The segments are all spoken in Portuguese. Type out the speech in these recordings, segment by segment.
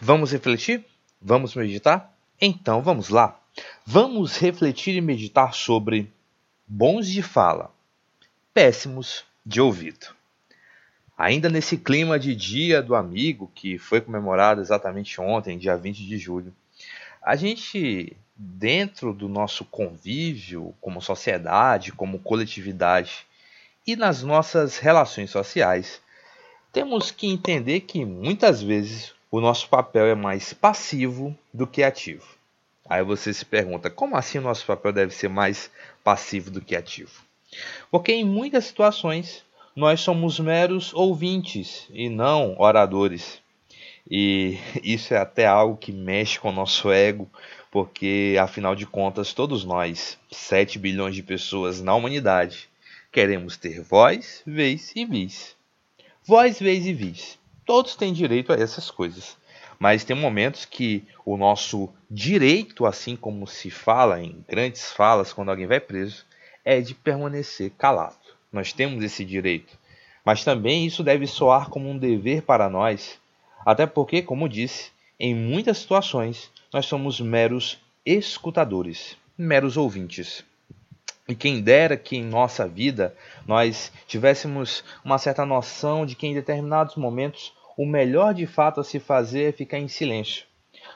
Vamos refletir? Vamos meditar? Então vamos lá. Vamos refletir e meditar sobre bons de fala, péssimos de ouvido. Ainda nesse clima de Dia do Amigo, que foi comemorado exatamente ontem, dia 20 de julho, a gente, dentro do nosso convívio, como sociedade, como coletividade e nas nossas relações sociais, temos que entender que muitas vezes o nosso papel é mais passivo do que ativo. Aí você se pergunta, como assim o nosso papel deve ser mais passivo do que ativo? Porque em muitas situações nós somos meros ouvintes e não oradores. E isso é até algo que mexe com o nosso ego, porque afinal de contas, todos nós, 7 bilhões de pessoas na humanidade, queremos ter voz, vez e vis. Voz, vez e vis. Todos têm direito a essas coisas. Mas tem momentos que o nosso direito, assim como se fala em grandes falas quando alguém vai preso, é de permanecer calado. Nós temos esse direito. Mas também isso deve soar como um dever para nós, até porque, como disse, em muitas situações nós somos meros escutadores, meros ouvintes. E quem dera que em nossa vida nós tivéssemos uma certa noção de que em determinados momentos o melhor de fato a se fazer é ficar em silêncio.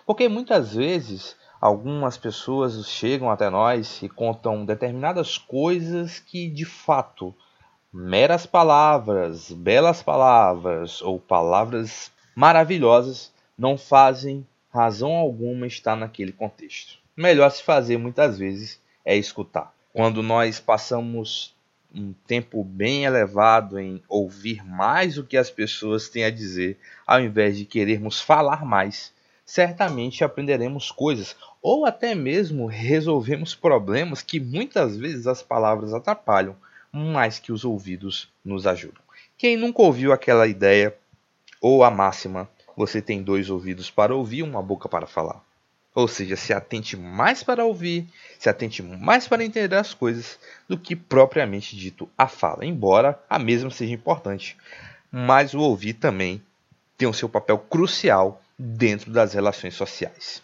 Porque muitas vezes algumas pessoas chegam até nós e contam determinadas coisas que de fato meras palavras, belas palavras ou palavras maravilhosas não fazem razão alguma estar naquele contexto. Melhor se fazer muitas vezes é escutar. Quando nós passamos um tempo bem elevado em ouvir mais o que as pessoas têm a dizer, ao invés de querermos falar mais, certamente aprenderemos coisas ou até mesmo resolvemos problemas que muitas vezes as palavras atrapalham, mais que os ouvidos nos ajudam. Quem nunca ouviu aquela ideia ou a máxima: você tem dois ouvidos para ouvir uma boca para falar? Ou seja, se atente mais para ouvir, se atente mais para entender as coisas do que propriamente dito a fala, embora a mesma seja importante. Mas o ouvir também tem o seu papel crucial dentro das relações sociais.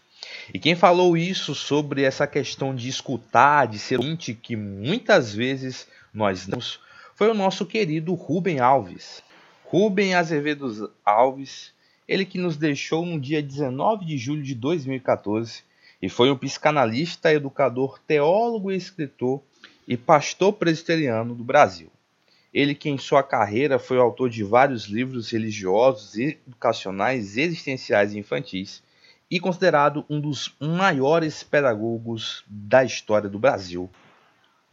E quem falou isso sobre essa questão de escutar, de ser ouvinte, que muitas vezes nós damos, foi o nosso querido Rubem Alves. Rubem Azevedo Alves ele que nos deixou no dia 19 de julho de 2014 e foi um psicanalista, educador, teólogo e escritor e pastor presbiteriano do Brasil. Ele que em sua carreira foi autor de vários livros religiosos, educacionais, existenciais e infantis e considerado um dos maiores pedagogos da história do Brasil,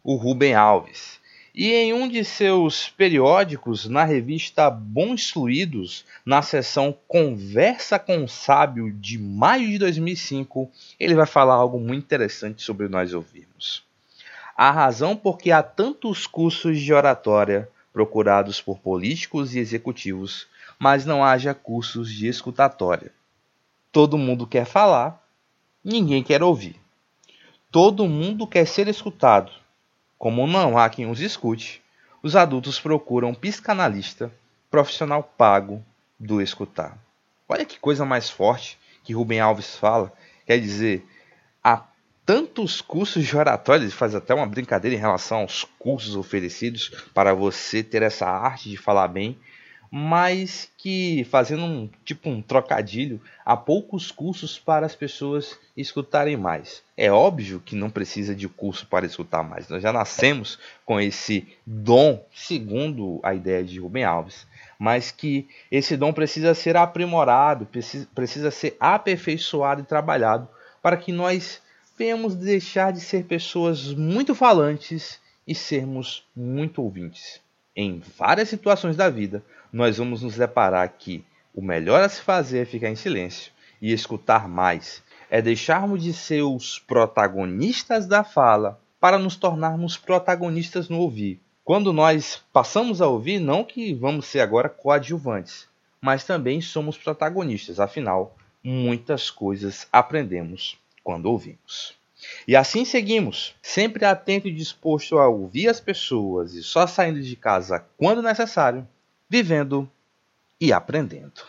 o Rubem Alves. E em um de seus periódicos, na revista Bons Fluidos, na seção Conversa com o Sábio de maio de 2005, ele vai falar algo muito interessante sobre nós ouvirmos. A razão por que há tantos cursos de oratória procurados por políticos e executivos, mas não haja cursos de escutatória. Todo mundo quer falar, ninguém quer ouvir. Todo mundo quer ser escutado, como não há quem os escute, os adultos procuram um psicanalista profissional pago do escutar. Olha que coisa mais forte que Rubem Alves fala. Quer dizer, há tantos cursos de oratória, ele faz até uma brincadeira em relação aos cursos oferecidos para você ter essa arte de falar bem, mas que fazendo um tipo um trocadilho, há poucos cursos para as pessoas escutarem mais. É óbvio que não precisa de curso para escutar mais. Nós já nascemos com esse dom, segundo a ideia de Rubem Alves, mas que esse dom precisa ser aprimorado, precisa, precisa ser aperfeiçoado e trabalhado para que nós venhamos deixar de ser pessoas muito falantes e sermos muito ouvintes. Em várias situações da vida, nós vamos nos deparar que o melhor a se fazer é ficar em silêncio e escutar mais. É deixarmos de ser os protagonistas da fala para nos tornarmos protagonistas no ouvir. Quando nós passamos a ouvir, não que vamos ser agora coadjuvantes, mas também somos protagonistas, afinal, muitas coisas aprendemos quando ouvimos. E assim seguimos, sempre atento e disposto a ouvir as pessoas e só saindo de casa quando necessário, vivendo e aprendendo.